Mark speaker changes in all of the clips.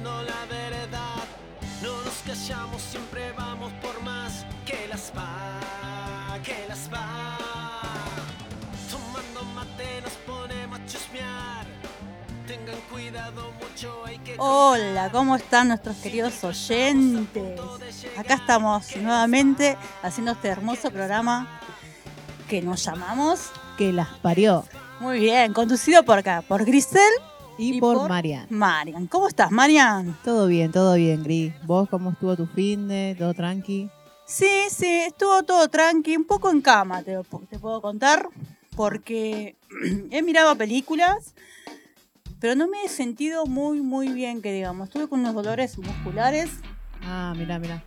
Speaker 1: criticando, sosteniendo la verdad. No nos callamos, siempre vamos por más que las va, que las va. Tomando mate nos ponemos a chusmear. Tengan cuidado, mucho hay que.
Speaker 2: Hola, ¿cómo están nuestros queridos oyentes? Acá estamos nuevamente haciendo este hermoso programa que nos llamamos
Speaker 3: que las parió.
Speaker 2: Muy bien, conducido por acá, por Grisel
Speaker 3: y, por, Marian.
Speaker 2: Marian, ¿cómo estás, Marian?
Speaker 3: Todo bien, todo bien, Gris. ¿Vos cómo estuvo tu fin de? ¿Todo tranqui?
Speaker 2: Sí, sí, estuvo todo tranqui, un poco en cama, te, te puedo contar, porque he mirado películas, pero no me he sentido muy, muy bien, que digamos. Estuve con unos dolores musculares.
Speaker 3: Ah, mira, mira.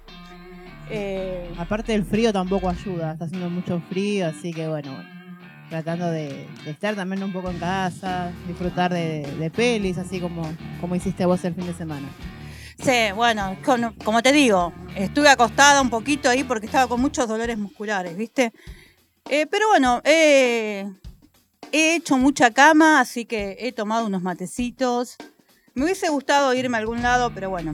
Speaker 2: Eh,
Speaker 3: Aparte del frío tampoco ayuda, está haciendo mucho frío, así que bueno, bueno tratando de, estar también un poco en casa, disfrutar de, pelis, así como, como hiciste vos el fin de semana.
Speaker 2: Sí, bueno, como te digo, estuve acostada un poquito ahí porque estaba con muchos dolores musculares, ¿viste? Eh, pero bueno, he hecho mucha cama, así que he tomado unos matecitos. Me hubiese gustado irme a algún lado, pero bueno,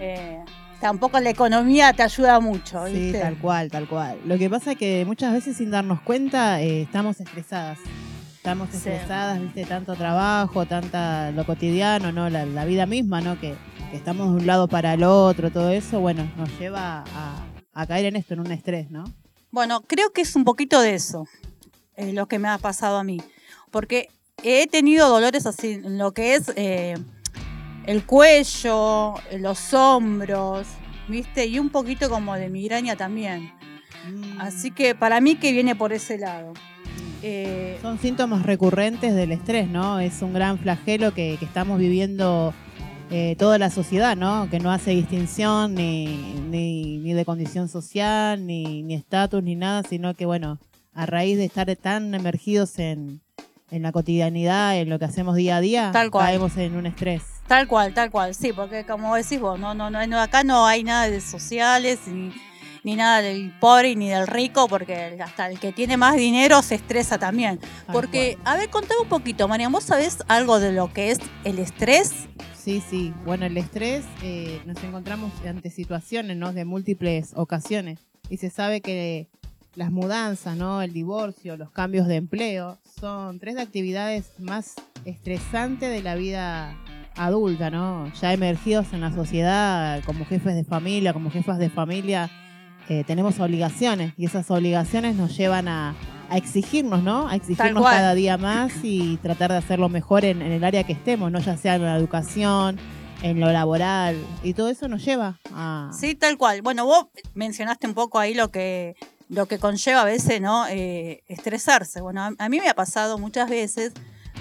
Speaker 2: eh, tampoco la economía te ayuda mucho. ¿viste?
Speaker 3: Sí, tal cual, tal cual. Lo que pasa es que muchas veces sin darnos cuenta eh, estamos estresadas. Estamos estresadas, viste, tanto trabajo, tanta lo cotidiano, ¿no? La, vida misma, ¿no? Que, estamos de un lado para el otro, todo eso, bueno, nos lleva a, caer en esto, en un estrés, ¿no?
Speaker 2: Bueno, creo que es un poquito de eso, es lo que me ha pasado a mí. Porque he tenido dolores así, lo que es eh, el cuello, los hombros, ¿viste? Y un poquito como de migraña también. Mm. Así que para mí que viene por ese lado.
Speaker 3: Eh, Son síntomas recurrentes del estrés, ¿no? Es un gran flagelo que, estamos viviendo eh, toda la sociedad, ¿no? Que no hace distinción ni, ni, de condición social, ni estatus, ni, nada, sino que, bueno, a raíz de estar tan emergidos en, en la cotidianidad, en lo que hacemos día a día, caemos en un estrés.
Speaker 2: Tal cual, tal cual, sí, porque como decís vos, no, no, no, acá no hay nada de sociales ni, nada del pobre ni del rico, porque hasta el que tiene más dinero se estresa también. porque, a ver, contame un poquito, María, ¿vos sabés algo de lo que es el estrés?
Speaker 3: Sí, sí. Bueno, el estrés eh, nos encontramos ante situaciones, ¿no? De múltiples ocasiones. Y se sabe que las mudanzas, ¿no? El divorcio, los cambios de empleo, son tres de actividades más estresantes de la vida adulta, ¿no? Ya emergidos en la sociedad como jefes de familia, como jefas de familia, eh, tenemos obligaciones y esas obligaciones nos llevan a, exigirnos, ¿no? A exigirnos cada día más y tratar de hacerlo mejor en, el área que estemos, ¿no? Ya sea en la educación, en lo laboral y todo eso nos lleva a...
Speaker 2: Sí, tal cual. Bueno, vos mencionaste un poco ahí lo que lo que conlleva a veces, ¿no? Eh, estresarse. Bueno, a, mí me ha pasado muchas veces.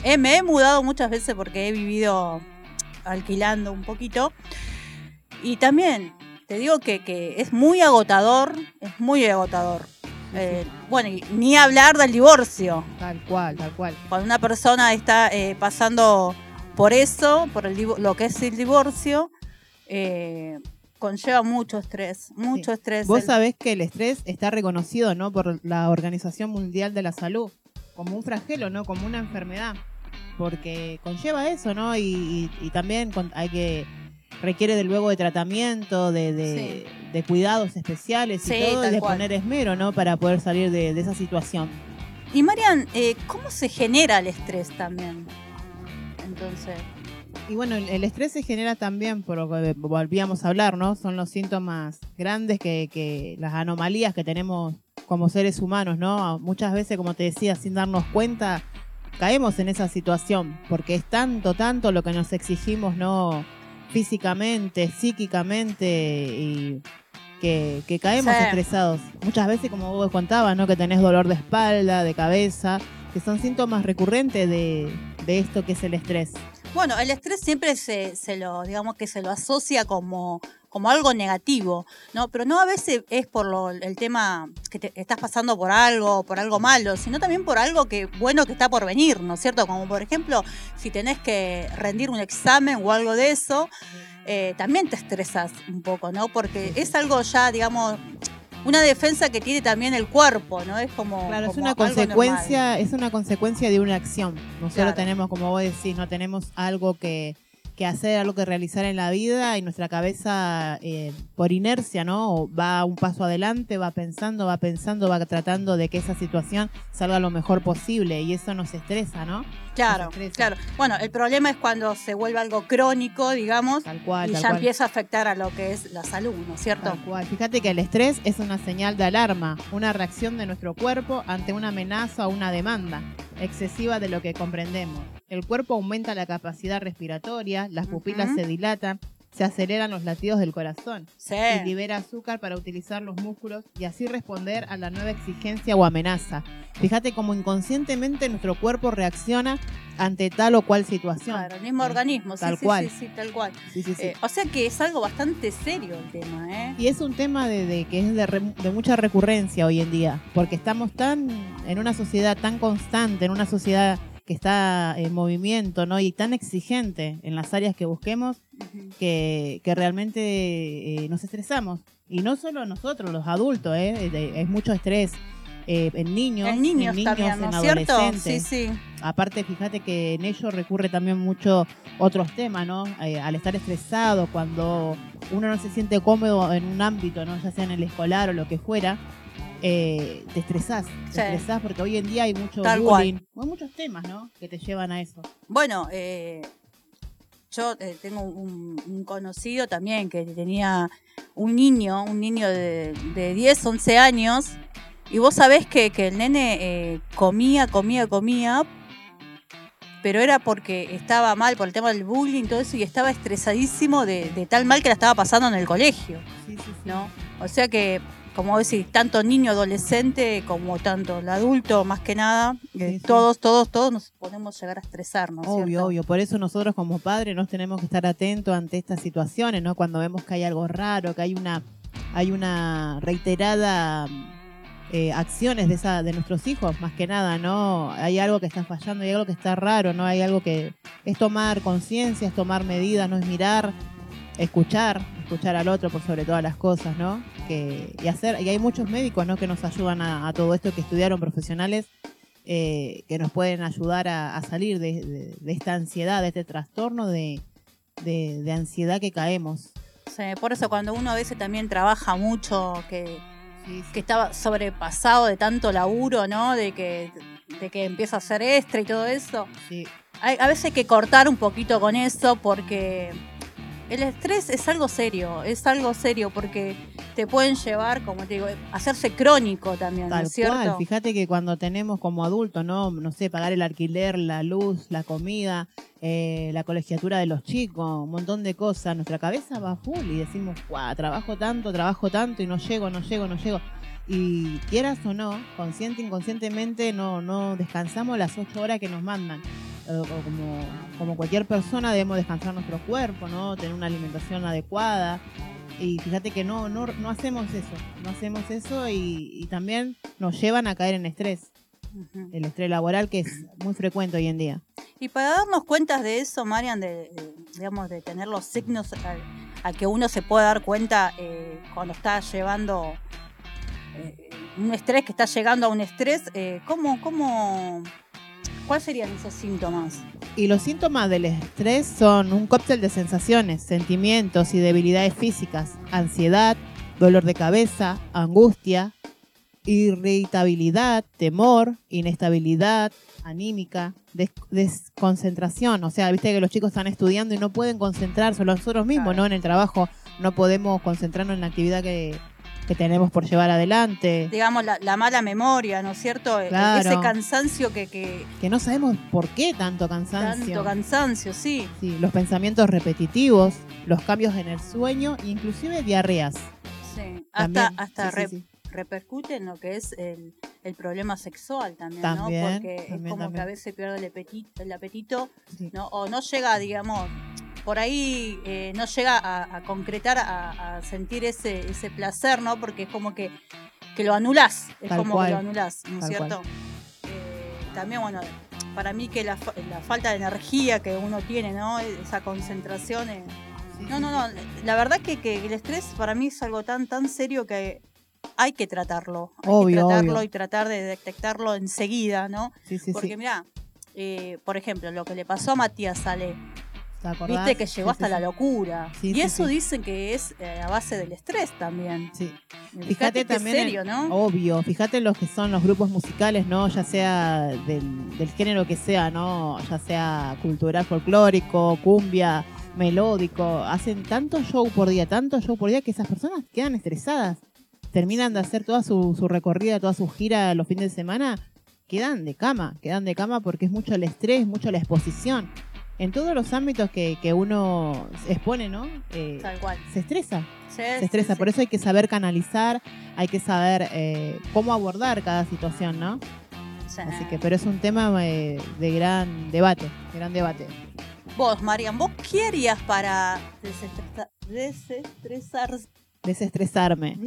Speaker 2: Eh, me he mudado muchas veces porque he vivido alquilando un poquito. Y también te digo que, es muy agotador, es muy agotador. Eh, bueno, ni hablar del divorcio.
Speaker 3: Tal cual, tal cual.
Speaker 2: Cuando una persona está eh, pasando por eso, por el, lo que es el divorcio, eh, conlleva mucho estrés, mucho estrés.
Speaker 3: Vos sabés que el estrés está reconocido, ¿no? Por la Organización Mundial de la Salud como un flagelo, ¿no? Como una enfermedad porque conlleva eso, ¿no? Y, también hay que requiere de luego de tratamiento, de, cuidados especiales y todo, y de poner esmero, ¿no? Para poder salir de, esa situación.
Speaker 2: Y Marian, eh, ¿cómo se genera el estrés también? Entonces.
Speaker 3: Y bueno, el, estrés se genera también, por lo que volvíamos a hablar, ¿no? Son los síntomas grandes que, que las anomalías que tenemos como seres humanos, ¿no? Muchas veces, como te decía, sin darnos cuenta, caemos en esa situación, porque es tanto, tanto lo que nos exigimos, ¿no? Físicamente, psíquicamente, y que, caemos estresados. Muchas veces, como vos contabas, ¿no? Que tenés dolor de espalda, de cabeza, que son síntomas recurrentes de, de esto que es el estrés.
Speaker 2: Bueno, el estrés siempre se, se lo, digamos que se lo asocia como como algo negativo, ¿no? Pero no a veces es por lo, el tema que te, estás pasando por algo, por algo malo, sino también por algo que bueno que está por venir, ¿no es cierto? Como por ejemplo, si tenés que rendir un examen o algo de eso, eh, también te estresas un poco, ¿no? Porque es algo ya, digamos, una defensa que tiene también el cuerpo, ¿no? Es como.
Speaker 3: Claro, es una consecuencia, es una consecuencia de una acción. Nosotros tenemos, como vos decís, no tenemos algo que que hacer, algo que realizar en la vida y nuestra cabeza eh, por inercia, ¿no? Va un paso adelante, va pensando, va pensando, va tratando de que esa situación salga lo mejor posible y eso nos estresa, ¿no?
Speaker 2: Claro, claro. Bueno, el problema es cuando se vuelve algo crónico, digamos,
Speaker 3: Tal cual,
Speaker 2: y
Speaker 3: tal
Speaker 2: ya
Speaker 3: cual.
Speaker 2: empieza a afectar a lo que es la salud, ¿no es cierto?
Speaker 3: Tal cual. Fíjate que el estrés es una señal de alarma, una reacción de nuestro cuerpo ante una amenaza o una demanda excesiva de lo que comprendemos. El cuerpo aumenta la capacidad respiratoria, las pupilas se dilatan, se aceleran los latidos del corazón
Speaker 2: Sí.
Speaker 3: y libera azúcar para utilizar los músculos y así responder a la nueva exigencia o amenaza. Fíjate cómo inconscientemente nuestro cuerpo reacciona ante tal o cual situación.
Speaker 2: Claro, el mismo organismo,
Speaker 3: Tal
Speaker 2: sí,
Speaker 3: cual.
Speaker 2: sí, sí, tal cual.
Speaker 3: Sí, sí, sí.
Speaker 2: Eh, o sea que es algo bastante serio el tema, ¿eh?
Speaker 3: Y es un tema de, de que es de, re- de mucha recurrencia hoy en día, porque estamos tan en una sociedad tan constante, en una sociedad que está en movimiento, ¿no? Y tan exigente en las áreas que busquemos, que, que realmente eh, nos estresamos. Y no solo nosotros, los adultos, ¿eh? Es mucho estrés eh, en niños,
Speaker 2: En niños, también, ¿no
Speaker 3: en
Speaker 2: cierto?
Speaker 3: adolescentes.
Speaker 2: Sí, sí.
Speaker 3: Aparte, fíjate que en ello recurre también mucho otros temas, ¿no? Eh, al estar estresado, cuando uno no se siente cómodo en un ámbito, ¿no? Ya sea en el escolar o lo que fuera, eh, te estresás. Te
Speaker 2: Sí.
Speaker 3: estresás porque hoy en día hay mucho
Speaker 2: Tal
Speaker 3: bullying. Hay muchos temas, ¿no? Que te llevan a eso.
Speaker 2: Bueno, eh, yo eh, tengo un, un conocido también que tenía un niño, un niño de, de 10, 11 años, y vos sabés que, que el nene eh, comía, comía, comía, pero era porque estaba mal por el tema del bullying y todo eso, y estaba estresadísimo de, de tal mal que la estaba pasando en el colegio,
Speaker 3: Sí, sí, sí.
Speaker 2: ¿no? O sea que, como decís, tanto niño adolescente como tanto el adulto, más que nada, eh,
Speaker 3: Sí, sí.
Speaker 2: todos, todos, todos nos podemos llegar a estresar, ¿no es
Speaker 3: Obvio,
Speaker 2: cierto?
Speaker 3: obvio. Por eso nosotros como padres nos tenemos que estar atentos ante estas situaciones, ¿no? Cuando vemos que hay algo raro, que hay una, hay una reiterada eh, acciones de esa, de nuestros hijos, más que nada, ¿no? Hay algo que está fallando, hay algo que está raro, ¿no? Hay algo que es tomar conciencia, es tomar medidas, no es mirar, escuchar, escuchar al otro por sobre todas las cosas, ¿no? Que, y hacer, y hay muchos médicos, ¿no? Que nos ayudan a, a todo esto, que estudiaron profesionales eh, que nos pueden ayudar a, a salir de, de- de esta ansiedad, de este trastorno de, de- ansiedad que caemos.
Speaker 2: Sí, por eso cuando uno a veces también trabaja mucho, que, que estaba sobrepasado de tanto laburo, ¿no? De que, de que empieza a hacer extra y todo eso.
Speaker 3: Sí,
Speaker 2: Hay- a veces hay que cortar un poquito con eso porque el estrés es algo serio, es algo serio porque te pueden llevar, como te digo, a hacerse crónico también, ¿no es cierto?
Speaker 3: cual. Fíjate que cuando tenemos como adultos, ¿no? No sé, pagar el alquiler, la luz, la comida, eh, la colegiatura de los chicos, un montón de cosas, nuestra cabeza va full y decimos, guau, trabajo tanto, trabajo tanto y no llego, no llego, no llego. Y quieras o no, consciente, inconscientemente, no, no descansamos las ocho horas que nos mandan. O como, como cualquier persona debemos descansar nuestro cuerpo, ¿no? Tener una alimentación adecuada. Y fíjate que no, no, no hacemos eso, no hacemos eso y, y también nos llevan a caer en estrés, el estrés laboral que es muy frecuente hoy en día.
Speaker 2: Y para darnos cuenta de eso, Marian, de, de, digamos, de tener los signos a, a que uno se puede dar cuenta eh, cuando está llevando eh, un estrés, que está llegando a un estrés, eh, ¿cómo, cómo, ¿cuáles serían esos síntomas?
Speaker 3: Y los síntomas del estrés son un cóctel de sensaciones, sentimientos y debilidades físicas, ansiedad, dolor de cabeza, angustia, irritabilidad, temor, inestabilidad, anímica, des- desconcentración. O sea, viste que los chicos están estudiando y no pueden concentrarse, nosotros mismos,
Speaker 2: Claro.
Speaker 3: ¿no? En el trabajo no podemos concentrarnos en la actividad que, que tenemos por llevar adelante.
Speaker 2: Digamos, la, la mala memoria, ¿no es cierto? E-
Speaker 3: Claro.
Speaker 2: Ese cansancio que, que
Speaker 3: Que no sabemos por qué tanto cansancio.
Speaker 2: tanto cansancio, sí.
Speaker 3: Sí, los pensamientos repetitivos, los cambios en el sueño e inclusive diarreas.
Speaker 2: sí.
Speaker 3: También.
Speaker 2: Hasta, hasta
Speaker 3: Sí, sí,
Speaker 2: re-
Speaker 3: sí.
Speaker 2: repercute en lo que es el, el problema sexual también,
Speaker 3: También,
Speaker 2: ¿no? Porque
Speaker 3: también,
Speaker 2: es como que a veces pierde el apetito, el apetito. ¿no? o no llega, digamos, por ahí eh, no llega a, a concretar, a, a sentir ese, ese placer, ¿no? Porque es como que, que lo anulás, es
Speaker 3: Tal
Speaker 2: como
Speaker 3: cual,
Speaker 2: que lo anulás, ¿no es cierto? Eh, también, bueno, para mí que la, la falta de energía que uno tiene, ¿no? Esa concentración. eh, no, no, no. La verdad que, que el estrés para mí es algo tan, tan serio que hay que tratarlo. Hay
Speaker 3: Obvio,
Speaker 2: que tratarlo
Speaker 3: obvio.
Speaker 2: y tratar de detectarlo enseguida, ¿no?
Speaker 3: Sí, sí,
Speaker 2: Porque
Speaker 3: sí.
Speaker 2: mira, por ejemplo, lo que le pasó a Matías Ale,
Speaker 3: ¿Te acordás?
Speaker 2: Viste que llegó
Speaker 3: Sí,
Speaker 2: hasta
Speaker 3: sí,
Speaker 2: la locura.
Speaker 3: Sí,
Speaker 2: y eso dicen que es eh, a base del estrés también.
Speaker 3: Sí.
Speaker 2: Fíjate,
Speaker 3: también,
Speaker 2: serio,
Speaker 3: en-
Speaker 2: ¿no?
Speaker 3: obvio, fíjate los que son los grupos musicales, ¿no? Ya sea del, del género que sea, ¿no? Ya sea cultural, folclórico, cumbia, melódico, hacen tanto show por día, tanto show por día que esas personas quedan estresadas. Terminan de hacer toda su, su recorrida, toda su gira los fines de semana, quedan de cama, quedan de cama porque es mucho el estrés, mucho la exposición. En todos los ámbitos que, que uno expone, ¿no? Eh,
Speaker 2: Tal cual.
Speaker 3: se estresa
Speaker 2: Sí,
Speaker 3: se estresa.
Speaker 2: sí.
Speaker 3: Por eso hay que saber canalizar, hay que saber eh, cómo abordar cada situación, ¿no?
Speaker 2: Sí.
Speaker 3: Así que, pero es un tema eh, de gran debate, de gran debate.
Speaker 2: Vos, Marian, ¿vos qué harías para desestresa- desestresar?
Speaker 3: Desestresarme.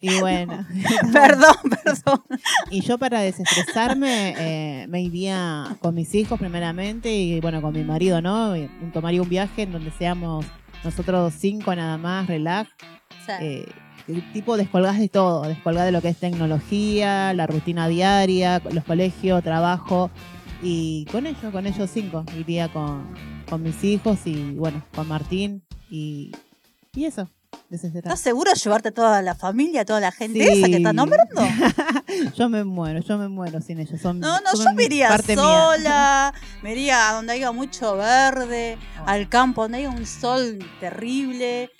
Speaker 3: Y bueno,
Speaker 2: perdón, perdón.
Speaker 3: y yo para desestresarme eh, me iría con mis hijos primeramente y bueno, con mi marido, ¿no? Y tomaría un viaje en donde seamos nosotros cinco nada más, relax.
Speaker 2: Sí.
Speaker 3: eh, tipo descolgás de todo, descolgás de lo que es tecnología, la rutina diaria, los colegios, trabajo. Y con ellos, con ellos cinco, iría con, con mis hijos y bueno, con Martín y, y eso.
Speaker 2: ¿Estás seguro de llevarte a toda la familia, a toda la gente
Speaker 3: Sí.
Speaker 2: esa que estás nombrando?
Speaker 3: Yo me muero, yo me muero sin ellos. Son,
Speaker 2: No, no,
Speaker 3: son
Speaker 2: yo me iría
Speaker 3: parte mía.
Speaker 2: sola, me iría a donde haya mucho verde, al campo, donde haya un sol terrible,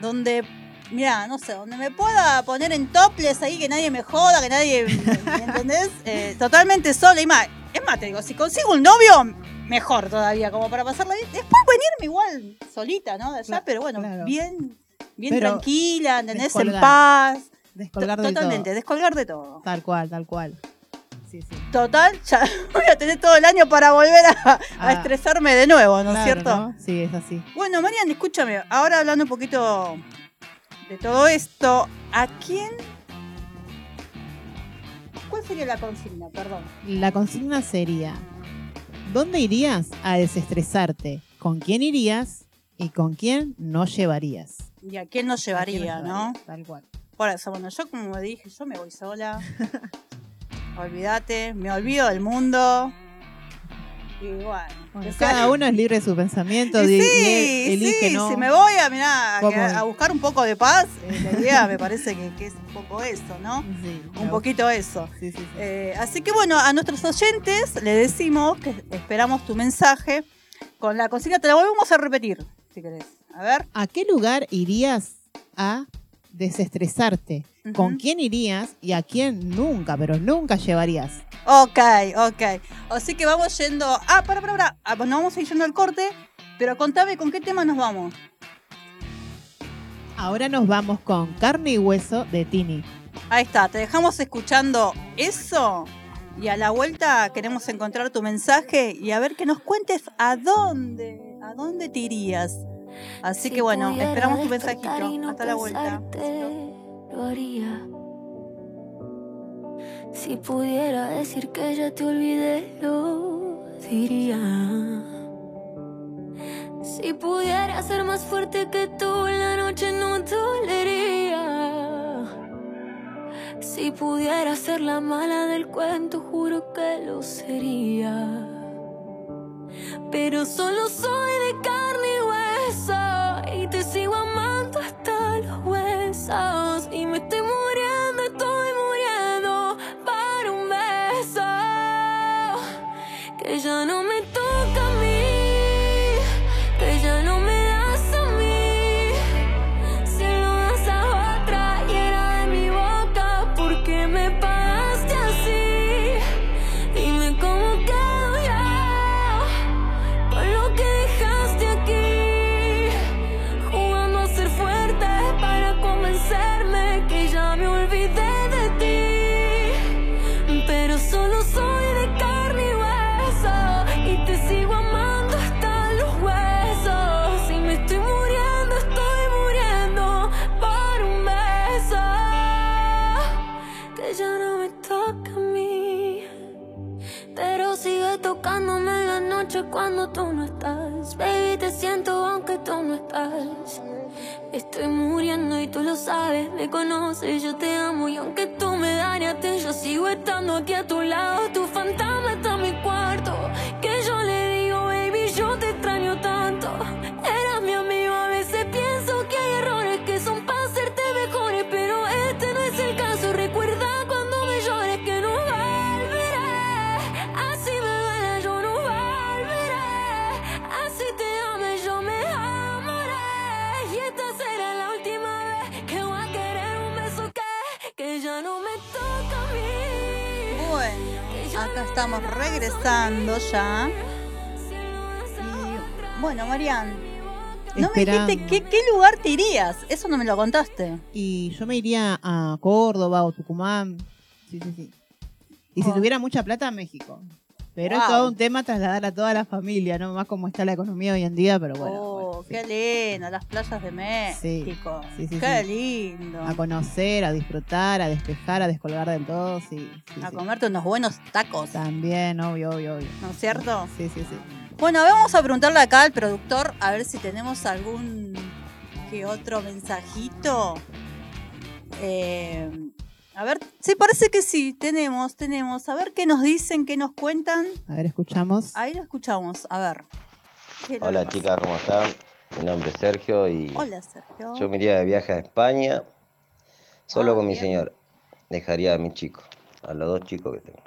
Speaker 2: donde, mira, no sé, donde me pueda poner en toples ahí, que nadie me joda, que nadie, ¿me entendés? Eh, totalmente sola y más. Es más, te digo, si consigo un novio, mejor todavía, como para pasarla bien. Después venirme igual solita, ¿no? De allá, pero bueno,
Speaker 3: claro.
Speaker 2: bien, bien
Speaker 3: Pero
Speaker 2: tranquila, ¿entendés? En
Speaker 3: descolgar.
Speaker 2: paz.
Speaker 3: Descolgar de
Speaker 2: Totalmente,
Speaker 3: todo.
Speaker 2: descolgar de todo.
Speaker 3: Tal cual, tal cual. Sí, sí.
Speaker 2: Total, ya voy a tener todo el año para volver a, a
Speaker 3: Ah.
Speaker 2: estresarme de nuevo, ¿no es
Speaker 3: Claro,
Speaker 2: cierto?
Speaker 3: ¿no? Sí, es así.
Speaker 2: Bueno, Marian, escúchame, ahora hablando un poquito de todo esto, ¿a quién? ¿Cuál sería la consigna? Perdón.
Speaker 3: La consigna sería, ¿dónde irías a desestresarte? ¿Con quién irías y con quién no llevarías?
Speaker 2: ¿Y a quién nos
Speaker 3: ¿A quién
Speaker 2: llevaría, no?
Speaker 3: Tal cual.
Speaker 2: Por eso, bueno, yo como dije, yo me voy sola. Olvídate, me olvido del mundo. Bueno, sea-
Speaker 3: cada uno es libre de su pensamiento,
Speaker 2: Y sí,
Speaker 3: y elige,
Speaker 2: sí,
Speaker 3: ¿no?
Speaker 2: si me voy a, mirá, a, buscar un poco de paz, eh, la idea me parece que, que es un poco eso, ¿no?
Speaker 3: Sí,
Speaker 2: Un poquito eso. Eh, así que bueno, a nuestros oyentes le decimos que esperamos tu mensaje con la consigna. Te la volvemos a repetir, si querés. A ver.
Speaker 3: ¿A qué lugar irías a desestresarte? ¿Con quién irías y a quién nunca, pero nunca llevarías?
Speaker 2: Ok, ok. Así que vamos yendo. Ah, para, para, para. Ah, pues nos vamos a ir yendo al corte. Pero contame con qué tema nos vamos.
Speaker 3: Ahora nos vamos con Carne y Hueso de Tini.
Speaker 2: Ahí está, te dejamos escuchando eso. Y a la vuelta queremos encontrar tu mensaje y a ver que nos cuentes a dónde, a dónde te irías. Así
Speaker 4: Si
Speaker 2: que bueno, esperamos tu mensajito.
Speaker 4: no
Speaker 2: Hasta la vuelta.
Speaker 4: Si pudiera decir que ya te olvidé, lo diría. Si pudiera ser más fuerte que tú, la noche no dolería. Si pudiera ser la mala del cuento, juro que lo sería. Pero solo soy de carne y hueso estoy muriendo, estoy muriendo Para un beso Que ya no me cuando tú no estás. Baby, te siento aunque tú no estás. Estoy muriendo y tú lo sabes, me conoces, yo te amo y aunque tú me dañaste, yo sigo estando aquí a tu lado.
Speaker 2: Estamos regresando ya. Y bueno, Marian, no me dijiste qué, qué lugar te irías. Eso no me lo contaste.
Speaker 3: Y yo me iría a Córdoba o Tucumán. Sí, sí, sí. Y si
Speaker 2: Oh.
Speaker 3: tuviera mucha plata, a México. Pero es todo un tema trasladar a toda la familia, ¿no? Más como está la economía hoy en día, pero bueno.
Speaker 2: oh, qué lindo, las playas de México.
Speaker 3: Sí, sí,
Speaker 2: qué
Speaker 3: sí.
Speaker 2: lindo.
Speaker 3: A conocer, a disfrutar, a despejar, a descolgar del todo, sí. sí,
Speaker 2: A
Speaker 3: sí.
Speaker 2: comerte unos buenos tacos,
Speaker 3: También, obvio, obvio, obvio.
Speaker 2: ¿no es cierto?
Speaker 3: Sí, sí, sí.
Speaker 2: Bueno, vamos a preguntarle acá al productor a ver si tenemos algún que otro mensajito. Eh, a ver, sí, parece que sí, tenemos, tenemos. A ver qué nos dicen, qué nos cuentan.
Speaker 3: A ver, escuchamos.
Speaker 2: Ahí lo escuchamos, a ver. ¿Qué es lo
Speaker 5: Hola chicas, ¿cómo están? Mi nombre es Sergio y?
Speaker 2: Hola, Sergio.
Speaker 5: yo me iría de viaje a España solo
Speaker 2: Ah,
Speaker 5: con mi
Speaker 2: bien.
Speaker 5: señora. Dejaría a mis chicos, a los dos chicos que tengo.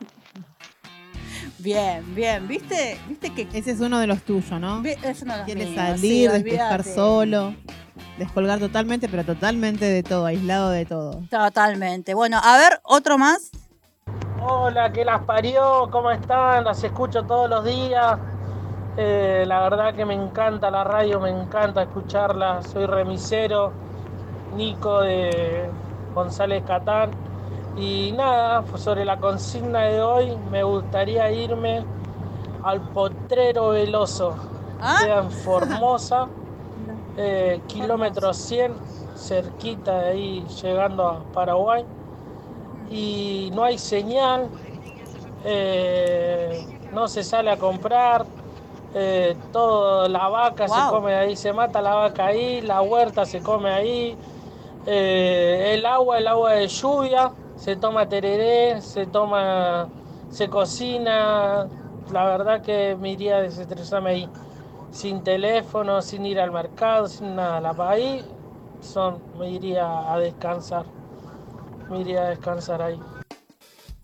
Speaker 2: Bien, bien, ¿viste? ¿Viste que
Speaker 3: Ese es uno de los tuyos, ¿no?
Speaker 2: es uno de los
Speaker 3: Quiere
Speaker 2: míos,
Speaker 3: salir,
Speaker 2: sí,
Speaker 3: despejar
Speaker 2: olvídate.
Speaker 3: solo, descolgar totalmente, pero totalmente de todo, aislado de todo.
Speaker 2: Totalmente. Bueno, a ver, otro más.
Speaker 6: Hola, que las parió, ¿cómo están? Las escucho todos los días. Eh, la verdad que me encanta la radio, me encanta escucharla. Soy remisero, Nico de González Catán. Y nada, pues sobre la consigna de hoy, me gustaría irme al Potrero Veloso.
Speaker 2: ¿Ah?
Speaker 6: Queda en Formosa, eh, kilómetro 100, cerquita de ahí, llegando a Paraguay y no hay señal, eh, no se sale a comprar, eh, todo, la vaca se come ahí, se mata la vaca ahí, la huerta se come ahí, eh, el agua, el agua de lluvia, se toma tereré, se toma, se cocina, la verdad que me iría a desestresarme ahí, sin teléfono, sin ir al mercado, sin nada, la ahí son, me iría a descansar. Me iría a descansar ahí.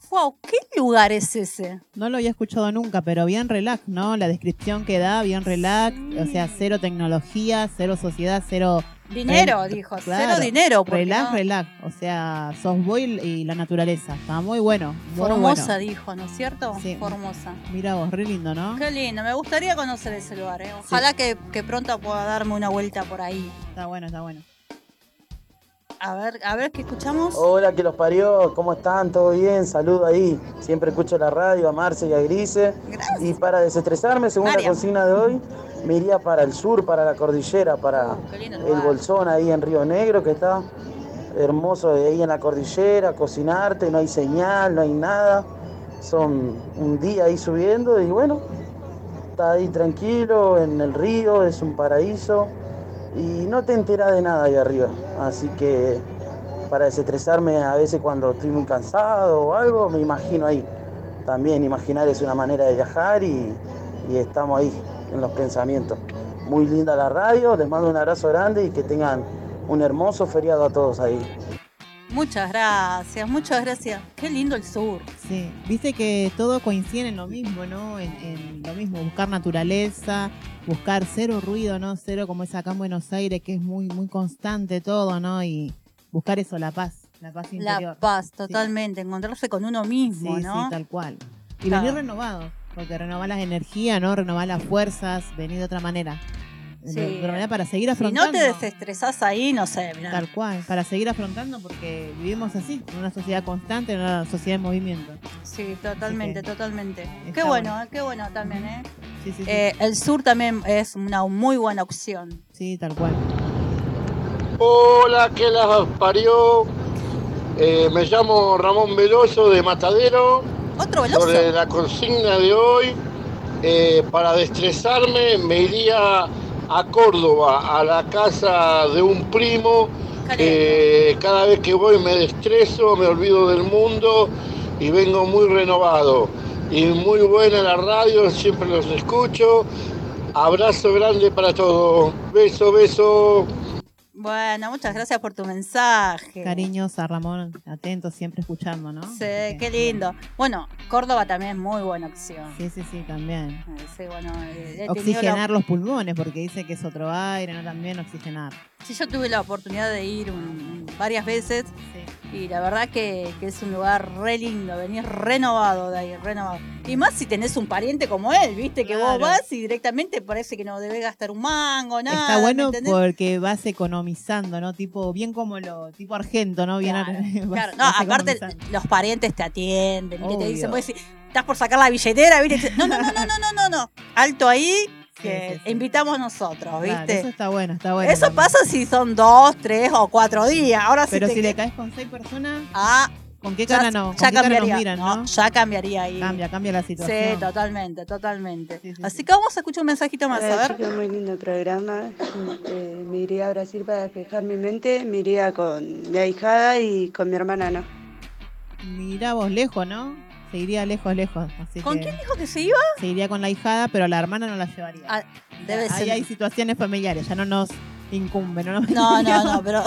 Speaker 2: Wow, ¿qué lugar es ese?
Speaker 3: No lo había escuchado nunca, pero bien relax, ¿no? La descripción que da, bien relax, o sea, cero tecnología, cero sociedad, cero...
Speaker 2: Dinero,
Speaker 3: Eh,
Speaker 2: dijo.
Speaker 3: claro,
Speaker 2: Cero dinero.
Speaker 3: Relax,
Speaker 2: no-
Speaker 3: relax, o sea, sos vos y la naturaleza. Está muy bueno, muy
Speaker 2: Formosa,
Speaker 3: bueno.
Speaker 2: dijo, ¿no es cierto?
Speaker 3: Sí.
Speaker 2: Formosa.
Speaker 3: Mira vos, re lindo, ¿no?
Speaker 2: Qué lindo, me gustaría conocer ese lugar. ¿eh? Ojalá que, que pronto pueda darme una vuelta por ahí.
Speaker 3: Está bueno, está bueno.
Speaker 2: A ver, a ver qué escuchamos.
Speaker 7: Hola, que los parió, ¿cómo están? ¿Todo bien? Saludo ahí. Siempre escucho la radio, a Marce y a Grise.
Speaker 2: Gracias.
Speaker 7: Y para desestresarme, según
Speaker 2: María.
Speaker 7: la consigna de hoy, me iría para el sur, para la cordillera, para el. Bolsón, ahí en Río Negro, que está hermoso de ahí en la cordillera, cocinarte, no hay señal, no hay nada. Son un día ahí subiendo y bueno, está ahí tranquilo en el río, es un paraíso y no te enteras de nada ahí arriba. Así que para desestresarme a veces cuando estoy muy cansado o algo, me imagino ahí. También imaginar es una manera de viajar y, y estamos ahí en los pensamientos. Muy linda la radio, les mando un abrazo grande y que tengan un hermoso feriado a todos ahí.
Speaker 2: Muchas gracias, muchas gracias. Qué lindo el sur.
Speaker 3: Sí, viste que todo coincide en lo mismo, ¿no? En, en lo mismo, buscar naturaleza, buscar cero ruido, ¿no? Cero como es acá en Buenos Aires, que es muy, muy constante todo, ¿no? Y buscar eso, la paz, la paz interior.
Speaker 2: La paz, totalmente. Encontrarse con uno mismo,
Speaker 3: Sí,
Speaker 2: ¿no?
Speaker 3: sí, tal cual. Y
Speaker 2: Claro.
Speaker 3: venir renovado, porque renovar las energías, ¿no? Renovar las fuerzas, venir de otra manera. De-
Speaker 2: Sí.
Speaker 3: De otra manera para seguir
Speaker 2: si
Speaker 3: afrontando.
Speaker 2: no te desestresás ahí, no sé, mirá.
Speaker 3: Tal cual, para seguir afrontando porque vivimos así, en una sociedad constante, en una sociedad en movimiento.
Speaker 2: Sí, totalmente,
Speaker 3: que
Speaker 2: totalmente. Qué bueno,
Speaker 3: bueno.
Speaker 2: eh, qué bueno también, ¿eh?
Speaker 3: Sí, sí, sí.
Speaker 2: Eh, El sur también es una muy buena opción.
Speaker 3: sí, tal cual.
Speaker 8: Hola, que las parió. Eh, me llamo Ramón Veloso de Matadero.
Speaker 2: Otro veloso.
Speaker 8: Sobre la consigna de hoy, eh, para destresarme me iría a Córdoba, a la casa de un primo. que cada vez que voy me destreso, me olvido del mundo y vengo muy renovado. Y muy buena la radio, siempre los escucho. Abrazo grande para todos. Beso, beso.
Speaker 2: Bueno, muchas gracias por tu mensaje.
Speaker 3: Cariños a Ramón, atento, siempre escuchando, ¿no?
Speaker 2: Sí, qué lindo. Bueno, Córdoba también es muy buena opción.
Speaker 3: Sí, sí, sí, también.
Speaker 2: Sí, bueno, eh, la-
Speaker 3: Oxigenar los pulmones, porque dice que es otro aire, ¿no? También oxigenar.
Speaker 2: Sí, yo tuve la oportunidad de ir un- varias veces y la verdad que, que es un lugar re lindo, venís renovado de ahí, renovado. Y más si tenés un pariente como él, viste, que vos vas y directamente parece que no debes gastar un mango, nada.
Speaker 3: Está
Speaker 2: ¿me
Speaker 3: bueno porque vas economizando, ¿no? Tipo, bien como lo, tipo argento, ¿no? Bien
Speaker 2: Claro, Claro, no, aparte los parientes te atienden, te dicen, pues, si estás por sacar la billetera, ¿viste? No, no, no, no, no, no, no, no. Alto ahí, que
Speaker 3: sí, sí.
Speaker 2: invitamos nosotros,
Speaker 3: Claro,
Speaker 2: ¿viste?
Speaker 3: eso está bueno, está bueno.
Speaker 2: Eso
Speaker 3: también.
Speaker 2: pasa si son dos, tres o cuatro días. Ahora
Speaker 3: Pero
Speaker 2: te
Speaker 3: si le
Speaker 2: que-
Speaker 3: caes con seis personas,
Speaker 2: Ah,
Speaker 3: ¿con qué
Speaker 2: ya,
Speaker 3: cara no? ¿Con
Speaker 2: ya
Speaker 3: qué cara
Speaker 2: cambiaría.
Speaker 3: nos miran,
Speaker 2: no,
Speaker 3: no?
Speaker 2: Ya cambiaría ahí.
Speaker 3: Cambia, cambia la situación.
Speaker 2: Sí, totalmente, totalmente.
Speaker 3: Sí, sí,
Speaker 2: Así
Speaker 3: sí.
Speaker 2: que vamos a escuchar un mensajito más, a ver.
Speaker 9: chicos, muy lindo el programa. Este, me iría a Brasil para despejar mi mente. Me iría con mi ahijada y con mi hermana, ¿no?
Speaker 3: Mirá vos lejos, ¿no? Se iría lejos, lejos. Así
Speaker 2: ¿Con
Speaker 3: que
Speaker 2: quién dijo que se iba?
Speaker 3: Se iría con la hijada, pero la hermana no la llevaría.
Speaker 2: Ah, debe
Speaker 3: Ahí
Speaker 2: ser.
Speaker 3: hay situaciones familiares, ya no nos incumbe, ¿no? nos
Speaker 2: No, no, no, pero.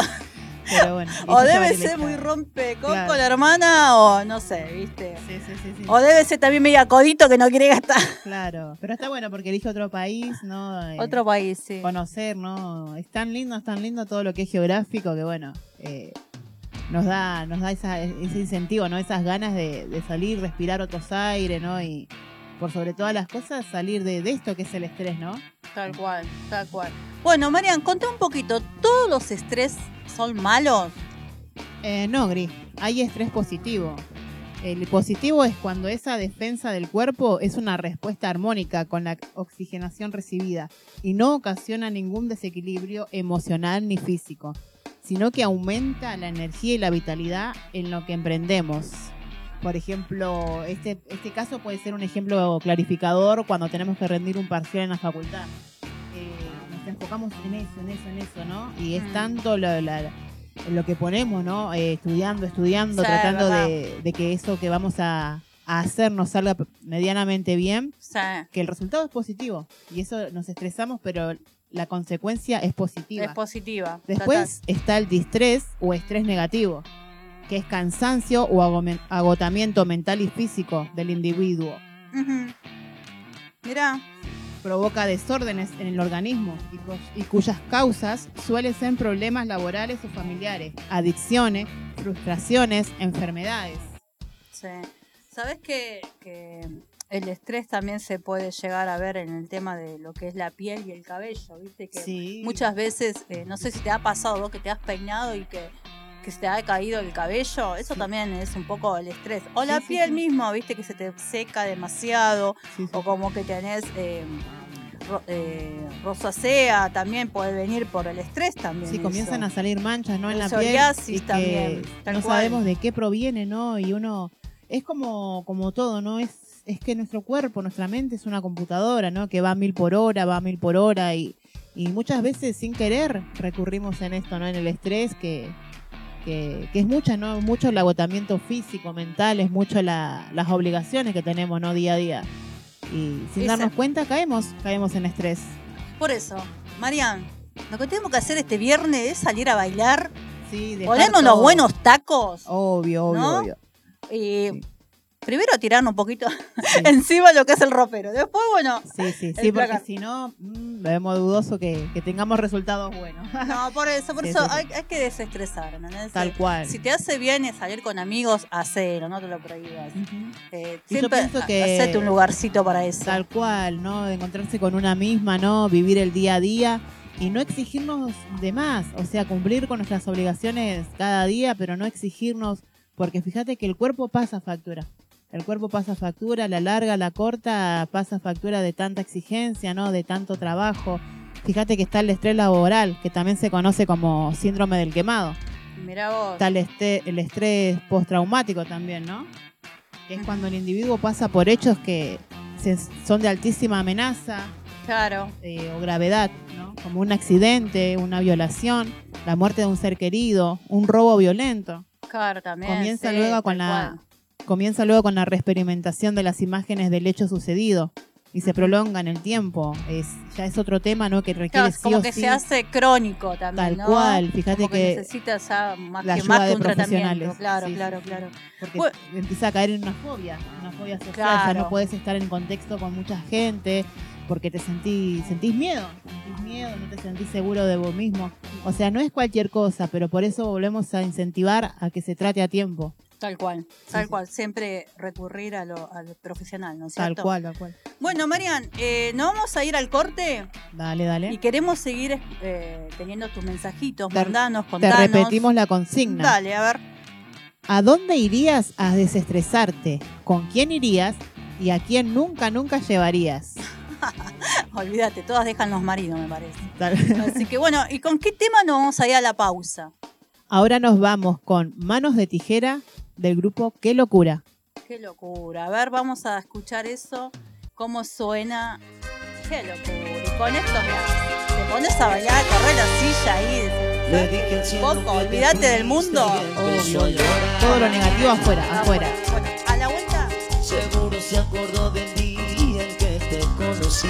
Speaker 3: Pero bueno.
Speaker 2: O debe ser muy rompe con,
Speaker 3: Claro.
Speaker 2: con la hermana o no sé, ¿viste?
Speaker 3: Sí, sí, sí, sí.
Speaker 2: O debe ser también media codito que no quiere gastar.
Speaker 3: Claro, pero está bueno porque elige otro país, ¿no? Eh,
Speaker 2: Otro país, sí.
Speaker 3: Conocer, ¿no? Es tan lindo, es tan lindo todo lo que es geográfico que, bueno, eh, nos da, nos da esa- ese incentivo, ¿no? Esas ganas de, de salir, respirar otros aires, ¿no? Y por sobre todas las cosas, salir de, de esto que es el estrés, ¿no?
Speaker 2: Tal cual, tal cual. Bueno, Marian, contá un poquito. ¿Todos los estrés son malos?
Speaker 3: Eh, no, Gris, hay estrés positivo. El positivo es cuando esa defensa del cuerpo es una respuesta armónica con la oxigenación recibida y no ocasiona ningún desequilibrio emocional ni físico, sino que aumenta la energía y la vitalidad en lo que emprendemos. Por ejemplo, este, este caso puede ser un ejemplo clarificador cuando tenemos que rendir un parcial en la facultad. Eh, nos enfocamos en eso, en eso, en eso, ¿no? Y es
Speaker 2: Mm.
Speaker 3: tanto la- la- lo que ponemos, ¿no? Eh, estudiando, estudiando,
Speaker 2: Sí,
Speaker 3: tratando de, de que eso que vamos a, a hacer nos salga medianamente bien, que el resultado es positivo. Y eso nos estresamos, pero la consecuencia es positiva.
Speaker 2: es positiva.
Speaker 3: Después está el distrés o estrés negativo, que es cansancio o agotamiento mental y físico del individuo.
Speaker 2: Mirá,
Speaker 3: Provoca desórdenes en el organismo y cuyas causas suelen ser problemas laborales o familiares, adicciones, frustraciones, enfermedades.
Speaker 2: sí. ¿Sabes que, que el estrés también se puede llegar a ver en el tema de lo que es la piel y el cabello? ¿Viste? Que
Speaker 3: Sí.
Speaker 2: muchas veces, eh, no sé si te ha pasado vos que te has peinado y que, que se te ha caído el cabello, eso también es un poco el estrés. O la
Speaker 3: Sí,
Speaker 2: piel
Speaker 3: sí.
Speaker 2: misma, viste, que se te seca demasiado, o como que tenés eh, eh, rosacea, también puede venir por el estrés también.
Speaker 3: Sí, comienzan a salir manchas, ¿no? En
Speaker 2: El
Speaker 3: la piel. y
Speaker 2: también,
Speaker 3: no
Speaker 2: cual.
Speaker 3: sabemos de qué proviene, ¿no? Y uno. Es como, como todo, ¿no? Es, es que nuestro cuerpo, nuestra mente es una computadora, ¿no? Que va a mil por hora, va a mil por hora y, y muchas veces sin querer recurrimos en esto, ¿no? En el estrés que, que, que es mucha, ¿no? Mucho el agotamiento físico, mental, es mucho la- las obligaciones que tenemos, ¿no? Día a día. Y sin darnos cuenta caemos, caemos en estrés.
Speaker 2: Por eso, Marian, lo que tenemos que hacer este viernes es salir a bailar,
Speaker 3: Sí,
Speaker 2: ponernos los buenos tacos
Speaker 3: Obvio, obvio,
Speaker 2: ¿no?
Speaker 3: obvio.
Speaker 2: y
Speaker 3: Sí.
Speaker 2: Primero tirarnos un poquito
Speaker 3: Sí.
Speaker 2: encima lo que es el ropero. Después, bueno,
Speaker 3: Sí, sí, sí, porque si no, mm, vemos dudoso que, que tengamos resultados buenos.
Speaker 2: no, por eso, por
Speaker 3: Sí,
Speaker 2: eso
Speaker 3: sí.
Speaker 2: Hay, hay que desestresar, ¿entendés?
Speaker 3: Tal cual.
Speaker 2: Si te hace bien salir con amigos, hacelo, no te lo prohíbas.
Speaker 3: Ujú.
Speaker 2: Eh,
Speaker 3: yo
Speaker 2: siempre
Speaker 3: pienso que-
Speaker 2: hacete un lugarcito para eso.
Speaker 3: Tal cual, ¿no? De encontrarse con una misma, ¿no? Vivir el día a día y no exigirnos de más. O sea, cumplir con nuestras obligaciones cada día, pero no exigirnos, porque fíjate que el cuerpo pasa factura. El cuerpo pasa factura, la larga, la corta, pasa factura de tanta exigencia, ¿no? De tanto trabajo. Fíjate que está el estrés laboral, que también se conoce como síndrome del quemado.
Speaker 2: Mirá vos.
Speaker 3: Está el, este- el estrés postraumático también, ¿no? Que es cuando el individuo pasa por hechos que se- son de altísima amenaza
Speaker 2: Claro.
Speaker 3: eh, o gravedad, ¿no? Como un accidente, una violación, la muerte de un ser querido, un robo violento.
Speaker 2: Claro, también.
Speaker 3: Comienza
Speaker 2: sí,
Speaker 3: luego con la
Speaker 2: cual.
Speaker 3: Comienza luego con la reexperimentación de las imágenes del hecho sucedido y se prolonga en el tiempo. Es ya es otro tema, ¿no? Que requiere
Speaker 2: Claro,
Speaker 3: sí
Speaker 2: como
Speaker 3: o
Speaker 2: que
Speaker 3: sí
Speaker 2: se hace crónico también,
Speaker 3: tal
Speaker 2: ¿no?
Speaker 3: cual. Fíjate
Speaker 2: Como que,
Speaker 3: que
Speaker 2: necesitas ya más
Speaker 3: la
Speaker 2: que,
Speaker 3: ayuda
Speaker 2: más que
Speaker 3: de
Speaker 2: un tratamiento. Claro,
Speaker 3: Sí,
Speaker 2: claro, claro.
Speaker 3: porque
Speaker 2: Bueno.
Speaker 3: empieza a caer en una fobia, una fobia social,
Speaker 2: Claro.
Speaker 3: no puedes estar en contexto con mucha gente, porque te sentís, sentís miedo, sentís miedo, no te sentís seguro de vos mismo. O sea, no es cualquier cosa, pero por eso volvemos a incentivar a que se trate a tiempo.
Speaker 2: Tal cual, tal cual. Siempre recurrir a lo, a lo profesional, ¿no es
Speaker 3: Tal
Speaker 2: cierto?
Speaker 3: cual, tal cual.
Speaker 2: Bueno, Marian, eh, nos vamos a ir al corte
Speaker 3: Dale, dale.
Speaker 2: y queremos seguir eh, teniendo tus mensajitos.
Speaker 3: Te-
Speaker 2: Mandanos,
Speaker 3: Te
Speaker 2: contanos.
Speaker 3: repetimos la consigna.
Speaker 2: Dale, a ver.
Speaker 3: ¿A dónde irías a desestresarte? ¿Con quién irías? ¿Y a quién nunca, nunca llevarías?
Speaker 2: Olvídate, todas dejan los maridos, me parece.
Speaker 3: Tal-
Speaker 2: Así que bueno, ¿y con qué tema nos vamos a ir a la pausa?
Speaker 3: Ahora nos vamos con Manos de Tijera del grupo Qué Locura.
Speaker 2: Qué locura. A ver, vamos a escuchar eso. ¿Cómo suena? Qué locura. Y con esto, mira, te pones a bailar, a correr la silla ahí.
Speaker 1: Cielo
Speaker 2: Poco, olvídate del mundo.
Speaker 1: llorar.
Speaker 3: Todo lo negativo afuera, afuera.
Speaker 2: Bueno, a la vuelta.
Speaker 1: Seguro se acordó del día en que te conocí.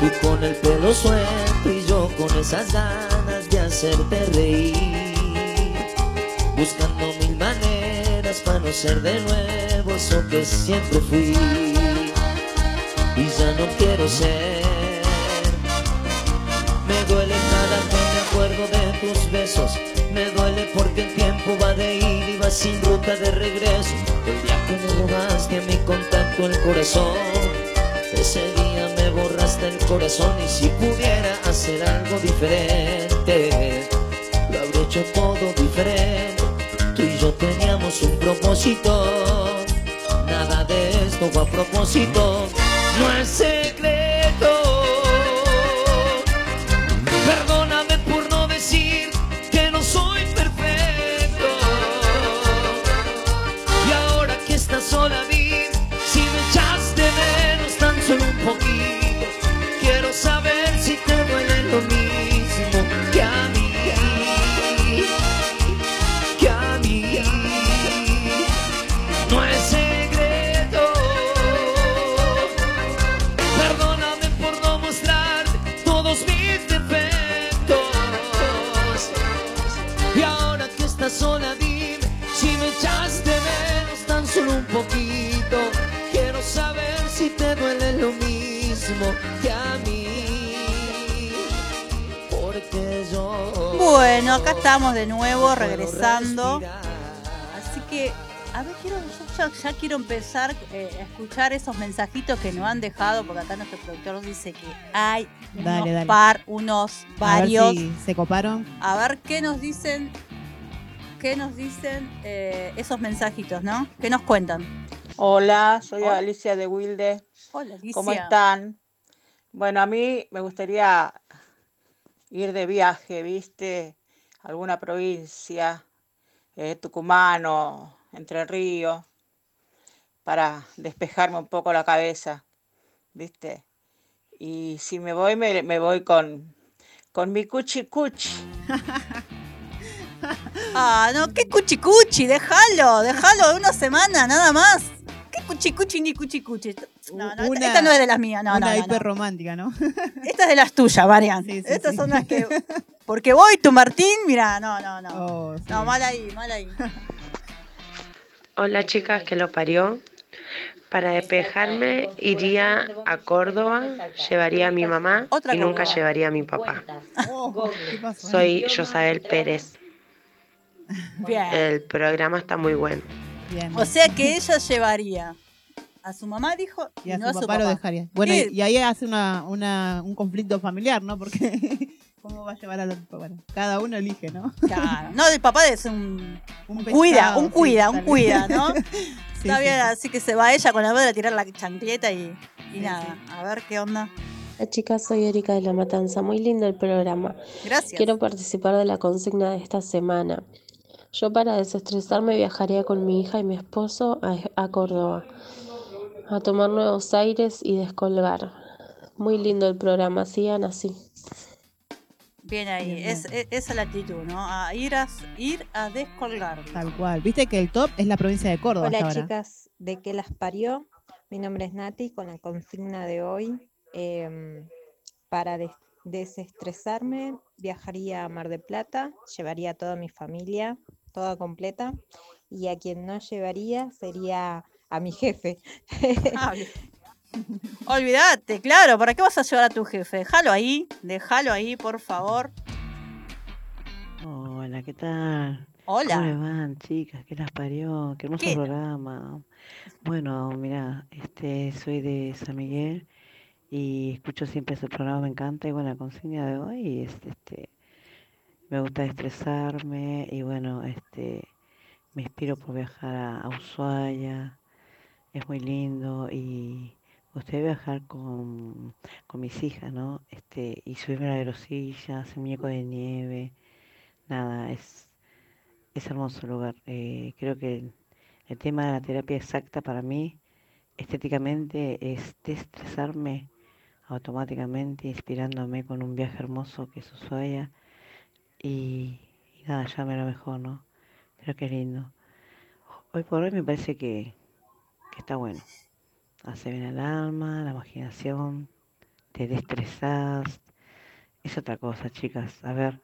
Speaker 1: Tú con el pelo suelto y yo con esas ganas de hacerte reír. Buscando para no ser de nuevo eso que siempre fui. Y ya no quiero ser. Me duele cada que me acuerdo de tus besos. Me duele porque el tiempo va de ir y va sin ruta de regreso. El día que me robaste mi contacto el corazón. Ese día me borraste el corazón y si pudiera hacer algo diferente, lo habría hecho todo diferente. Yo teníamos un propósito. Nada de esto fue a propósito. No es secreto.
Speaker 2: Bueno, acá estamos de nuevo, regresando. Así que, a ver, quiero, yo ya, ya quiero empezar eh, a escuchar esos mensajitos que nos han dejado, porque acá nuestro productor dice que hay unos
Speaker 3: Dale, dale.
Speaker 2: par, unos
Speaker 3: A ver
Speaker 2: varios.
Speaker 3: si se coparon.
Speaker 2: A ver qué nos dicen, qué nos dicen eh, esos mensajitos, ¿no? ¿Qué nos cuentan?
Speaker 10: Hola, soy
Speaker 2: Hola.
Speaker 10: Alicia de Wilde.
Speaker 2: Hola, Alicia.
Speaker 10: ¿Cómo están? Bueno, a mí me gustaría ir de viaje, ¿viste? Alguna provincia, eh, Tucumán Entre Ríos, para despejarme un poco la cabeza, ¿viste? Y si me voy, me, me voy con, con mi cuchi cuchi.
Speaker 2: Ah, no, qué cuchicuchi, déjalo, déjalo de una semana, nada más. ¿Qué cuchicuchi ni cuchicuchi? No, no, esta-
Speaker 3: Una-
Speaker 2: esta no es de las mías, no, no,
Speaker 3: Una
Speaker 2: no, no.
Speaker 3: hiper romántica, ¿no?
Speaker 2: Esta es de las tuyas, Marian.
Speaker 3: Sí, sí,
Speaker 2: Estas
Speaker 3: sí.
Speaker 2: son las que. Porque voy, tu Martín, mira, no, no, no.
Speaker 3: Oh, sí.
Speaker 2: No, mal ahí, mal ahí.
Speaker 11: Hola chicas, que lo parió. Para despejarme iría a Córdoba, llevaría a mi mamá y nunca llevaría a mi papá.
Speaker 3: Oh.
Speaker 11: Soy Josabel Pérez.
Speaker 2: Bien.
Speaker 11: El programa está muy bueno.
Speaker 3: Bien.
Speaker 2: O sea que ella llevaría a su mamá, dijo,
Speaker 3: Y a
Speaker 2: no
Speaker 3: su papá lo dejaría. Bueno,
Speaker 2: ¿Qué?
Speaker 3: y, y ahí hace una, una, un conflicto familiar, ¿no? Porque ¿cómo va a llevar a los Bueno, cada uno elige, ¿no?
Speaker 2: Claro. No, el papá es un.
Speaker 3: Un
Speaker 2: cuida, un
Speaker 3: sí,
Speaker 2: cuida, un cuida, ¿no?
Speaker 3: Sí,
Speaker 2: Está bien,
Speaker 3: sí.
Speaker 2: así que se va ella con la madre a tirar la chancleta y, y nada. A ver qué onda.
Speaker 12: Hola chicas, soy Erika de La Matanza. Muy lindo el programa.
Speaker 2: Gracias.
Speaker 12: Quiero participar de la consigna de esta semana. Yo para desestresarme viajaría con mi hija y mi esposo a, a Córdoba, a tomar nuevos aires y descolgar. Muy lindo el programa, sigan así.
Speaker 2: Bien ahí.
Speaker 3: Bien,
Speaker 2: Es, es- esa es la actitud, ¿no? A ir a, ir a descolgar.
Speaker 3: Tal cual. Viste que el top es la provincia de Córdoba
Speaker 13: Hola
Speaker 3: hasta ahora.
Speaker 13: chicas, ¿de qué las parió? Mi nombre es Nati con la consigna de hoy. em, para des- desestresarme viajaría a Mar de Plata, llevaría a toda mi familia, toda completa, y a quien no llevaría sería a mi jefe.
Speaker 2: Ah. Olvídate, claro, ¿para qué vas a llevar a tu jefe? Déjalo ahí, déjalo ahí, por favor.
Speaker 14: Hola, ¿qué tal?
Speaker 2: Hola.
Speaker 14: ¿Cómo van, chicas? ¿Qué las parió? Qué hermoso
Speaker 2: ¿Qué?
Speaker 14: programa. Bueno, mira, este, soy de San Miguel y escucho siempre ese programa, me encanta. Y bueno, la consigna de hoy es, este, me gusta estresarme y bueno, este, me inspiro por viajar a, Ushuaia, es muy lindo y me gustaría viajar con, con mis hijas, ¿no? Este, y subirme a la aerosilla, hacer muñeco de nieve, nada, es, es hermoso lugar. Eh, creo que el, tema de la terapia exacta para mí, estéticamente, es desestresarme automáticamente, inspirándome con un viaje hermoso que es Ushuaia. Y, y nada, ya me lo mejor, ¿no? Creo que es lindo. Hoy por hoy me parece que, que está bueno. Hace bien al alma, la imaginación, te destresas. Es otra cosa, chicas. A ver,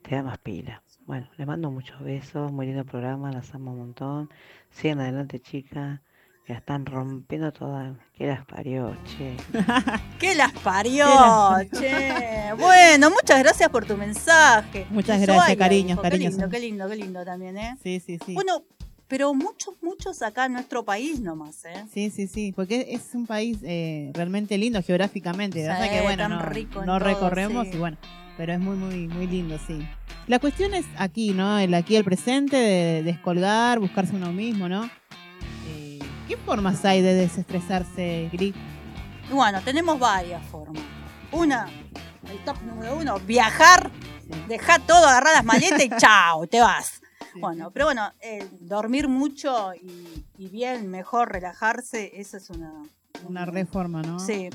Speaker 14: te da más pila. Bueno, les mando muchos besos, muy lindo programa, las amo un montón. Sigan adelante, chicas, que la están rompiendo todas. Que las parió, che.
Speaker 2: ¿Qué las parió,
Speaker 3: ¿Qué las
Speaker 2: che? Bueno, muchas gracias por tu mensaje.
Speaker 3: Muchas gracias, cariños,
Speaker 2: dijo. Qué
Speaker 3: cariños.
Speaker 2: lindo, qué lindo, qué lindo también, ¿eh?
Speaker 3: Sí, sí, sí.
Speaker 2: Bueno, pero muchos, muchos acá en nuestro país nomás, ¿eh?
Speaker 3: Sí, sí, sí, porque es un país eh, realmente lindo geográficamente.
Speaker 2: Sí,
Speaker 3: o sea que bueno,
Speaker 2: tan
Speaker 3: no,
Speaker 2: rico en
Speaker 3: no
Speaker 2: todo,
Speaker 3: recorremos
Speaker 2: sí.
Speaker 3: y bueno, pero es muy, muy, muy lindo, sí. La cuestión es aquí, ¿no? El aquí, el presente, de descolgar, buscarse uno mismo, ¿no? ¿Qué formas hay de desestresarse, Gris?
Speaker 2: Bueno, tenemos varias formas. Una, el top número uno, viajar, dejar todo, agarrar las maletas y chao, te vas. Bueno, pero bueno, dormir mucho y, y bien, mejor relajarse, esa es una...
Speaker 3: Una reforma, ¿no?
Speaker 2: Sí,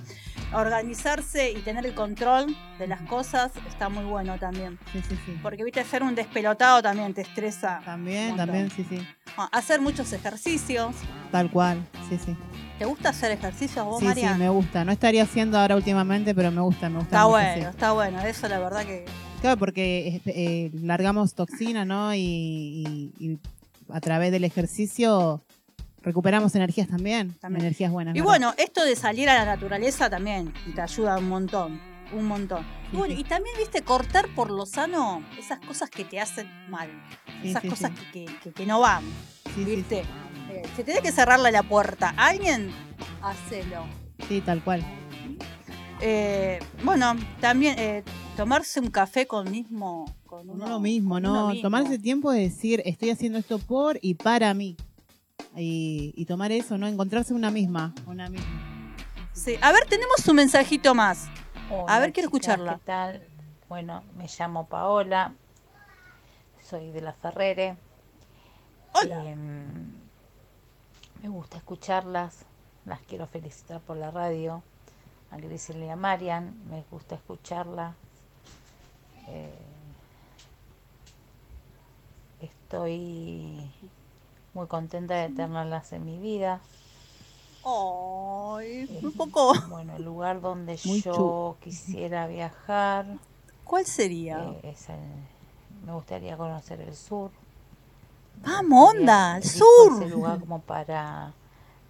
Speaker 2: organizarse y tener el control de las cosas está muy bueno también.
Speaker 3: Sí, sí, sí.
Speaker 2: Porque, viste, ser un despelotado también te estresa.
Speaker 3: También, también, sí, sí.
Speaker 2: Ah, Hacer muchos ejercicios.
Speaker 3: Tal cual, sí, sí.
Speaker 2: ¿Te gusta hacer ejercicios vos,
Speaker 3: Sí,
Speaker 2: María?
Speaker 3: sí, me gusta. No estaría haciendo ahora últimamente, pero me gusta, me gusta
Speaker 2: Está
Speaker 3: mucho,
Speaker 2: bueno,
Speaker 3: sí.
Speaker 2: está bueno. Eso la verdad que...
Speaker 3: Claro, porque este, eh, largamos toxina, ¿no? Y, y- y a través del ejercicio recuperamos energías también, energías buenas.
Speaker 2: Y
Speaker 3: ¿verdad?
Speaker 2: bueno, esto de salir a la naturaleza también te ayuda un montón, un montón. Y bueno, y también, viste, cortar por lo sano esas cosas que te hacen mal,
Speaker 3: Sí,
Speaker 2: esas
Speaker 3: sí,
Speaker 2: cosas
Speaker 3: sí.
Speaker 2: Que, que- no van, viste. Eh, si tenés que cerrarle la puerta a alguien, hacelo.
Speaker 3: Sí, tal cual.
Speaker 2: Eh, bueno, también eh, tomarse un café con mismo... Con uno,
Speaker 3: Uno mismo, ¿no?
Speaker 2: uno mismo.
Speaker 3: Tomarse tiempo de decir, estoy haciendo esto por y para mí. Y, y tomar eso, ¿no? Encontrarse una misma. Una misma.
Speaker 2: Sí. A ver, tenemos un mensajito más.
Speaker 15: Hola,
Speaker 2: a ver, quiero
Speaker 15: chicas,
Speaker 2: escucharla.
Speaker 15: ¿Qué tal? Bueno, me llamo Paola, soy de la Ferrere. Em, me gusta escucharlas, las quiero felicitar por la radio. A Griselda y a Marian, me gusta escucharla. Eh, estoy muy contenta de tenerlas en mi vida.
Speaker 2: Ay, un poco.
Speaker 15: Bueno, el lugar donde
Speaker 2: Muy
Speaker 15: yo quisiera viajar.
Speaker 2: ¿Cuál sería?
Speaker 15: eh, es el- me gustaría conocer el sur.
Speaker 2: Vamos, onda, al
Speaker 15: Elijo
Speaker 2: sur.
Speaker 15: Ese lugar como para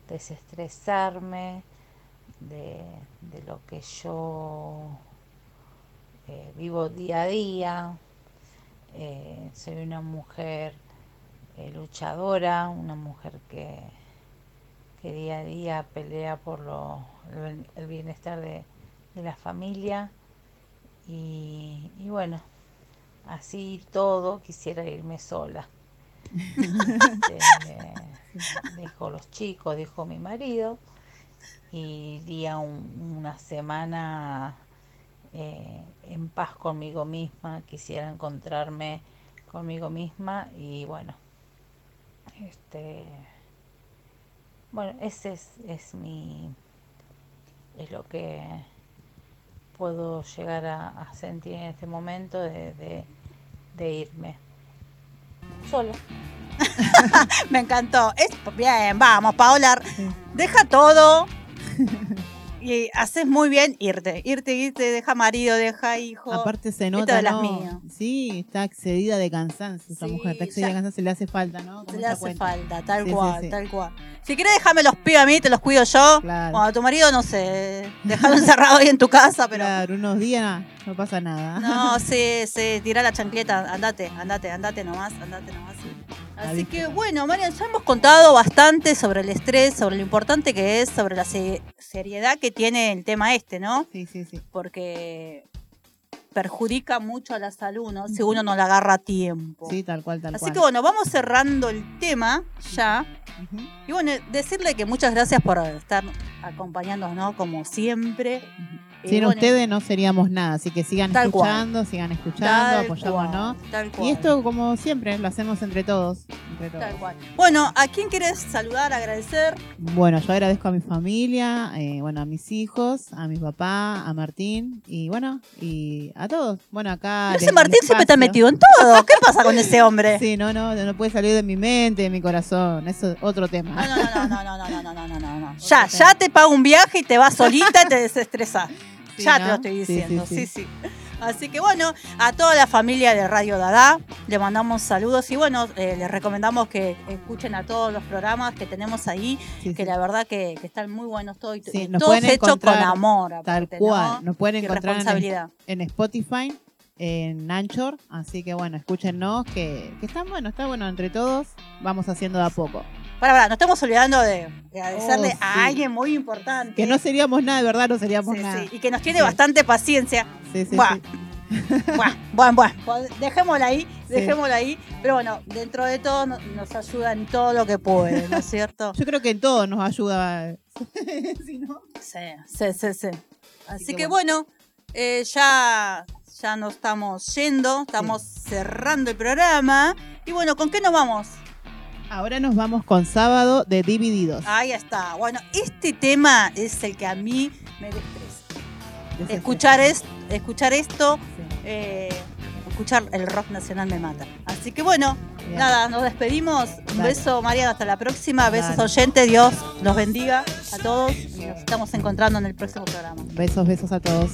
Speaker 15: desestresarme de, de lo que yo eh, vivo día a día. Eh, soy una mujer eh, luchadora, una mujer que, que día a día pelea por lo, el, bienestar de, de la familia. Y, y bueno, así todo quisiera irme sola. Este, dejo los chicos, dejo mi marido y iría un- una semana eh, en paz conmigo misma, quisiera encontrarme conmigo misma y bueno, este, bueno, ese es, es mi, es lo que puedo llegar a, a sentir en este momento de, de- de irme sola.
Speaker 2: Me encantó. Es, bien, vamos, Paola. Deja todo Y haces muy bien irte, irte, irte, deja marido, deja hijo.
Speaker 3: Aparte se
Speaker 2: Esto
Speaker 3: nota,
Speaker 2: de
Speaker 3: ¿no? Sí, está excedida de cansancio esa
Speaker 2: Sí,
Speaker 3: mujer, está excedida
Speaker 2: ya.
Speaker 3: de cansancio, le hace falta, ¿no?
Speaker 2: Se le hace
Speaker 3: cuenta.
Speaker 2: falta, tal
Speaker 3: Sí,
Speaker 2: cual,
Speaker 3: sí.
Speaker 2: tal cual. Si querés, déjame los pibes a mí, te los cuido yo.
Speaker 3: Claro.
Speaker 2: Cuando tu marido, no sé, dejarlo encerrado ahí en tu casa, pero.
Speaker 3: Claro, unos días no pasa nada.
Speaker 2: No, sí, sí, tirá la chancleta, andate, andate, andate nomás, andate nomás. Así que bueno, Marian, ya hemos contado bastante sobre el estrés, sobre lo importante que es, sobre la se- seriedad que tiene el tema este, ¿no?
Speaker 3: Sí, sí, sí.
Speaker 2: Porque perjudica mucho a la salud, ¿no? Si uno no la agarra a tiempo.
Speaker 3: Sí, tal cual, tal
Speaker 2: Así
Speaker 3: cual.
Speaker 2: que bueno, vamos cerrando el tema ya. Y bueno, decirle que muchas gracias por estar acompañándonos, ¿no? Como siempre. Y
Speaker 3: Sin
Speaker 2: bueno,
Speaker 3: ustedes no seríamos nada, así que sigan
Speaker 2: cual.
Speaker 3: escuchando, sigan escuchando, apoyándonos. Y esto, como siempre, lo hacemos entre todos.
Speaker 2: Tal cual. Bueno, ¿a quién quieres saludar, agradecer?
Speaker 3: Bueno, yo agradezco a mi familia, eh, bueno, a mis hijos, a mi papá, a Martín y bueno, y a todos. Bueno, acá.
Speaker 2: Pero ese Martín siempre está metido en todo. ¿Qué pasa con ese hombre?
Speaker 3: Sí, no, no, no puede salir de mi mente, de mi corazón. Eso es otro tema.
Speaker 2: No, no, no, no, no, no, no, no, no, no, no. Ya, ya te pago un viaje y te vas solita y te desestresás.
Speaker 3: Sí,
Speaker 2: ya
Speaker 3: ¿no?
Speaker 2: te lo estoy
Speaker 3: Sí, sí,
Speaker 2: diciendo,
Speaker 3: sí.
Speaker 2: sí, sí. Así que bueno, a toda la familia de Radio Dada le mandamos saludos y bueno, eh, les recomendamos que escuchen a todos los programas que tenemos ahí, que la verdad que, que están muy buenos todos, y
Speaker 3: Sí,
Speaker 2: todos hechos con amor.
Speaker 3: Tal
Speaker 2: aparte,
Speaker 3: cual.
Speaker 2: ¿no?
Speaker 3: Nos pueden
Speaker 2: Y
Speaker 3: encontrar en,
Speaker 2: responsabilidad.
Speaker 3: en Spotify, en Anchor. Así que bueno, escúchenos, que, que está bueno, está bueno entre todos. Vamos haciendo de a poco.
Speaker 2: Para, para, no estamos olvidando de, de agradecerle
Speaker 3: Oh, sí.
Speaker 2: a alguien muy importante.
Speaker 3: Que no seríamos nada, de verdad, no seríamos
Speaker 2: Sí,
Speaker 3: nada.
Speaker 2: sí, y que nos tiene bastante paciencia.
Speaker 3: Sí, sí,
Speaker 2: Buah. Buah, bueno, bueno, pues dejémosla ahí, dejémosla ahí. Pero bueno, dentro de todo no- nos ayuda en todo lo que puede, ¿no es cierto?
Speaker 3: Yo creo que en todo nos ayuda. Si no-
Speaker 2: Sí, sí, sí, sí. Así,
Speaker 3: que
Speaker 2: que, bueno, eh, ya, ya nos estamos yendo, estamos cerrando el programa. Y bueno, ¿con qué nos vamos?
Speaker 3: Ahora nos vamos con sábado de Divididos.
Speaker 2: Ahí está. Bueno, este tema es el que a mí me destresa. Escuchar, es, escuchar esto, eh, escuchar el rock nacional me mata. Así que bueno,
Speaker 3: Bien.
Speaker 2: nada, nos despedimos. Un
Speaker 3: Dale.
Speaker 2: beso, María, hasta la próxima. Besos oyentes, Dios los bendiga a todos. Y nos estamos encontrando en el próximo programa.
Speaker 3: Besos, besos a todos.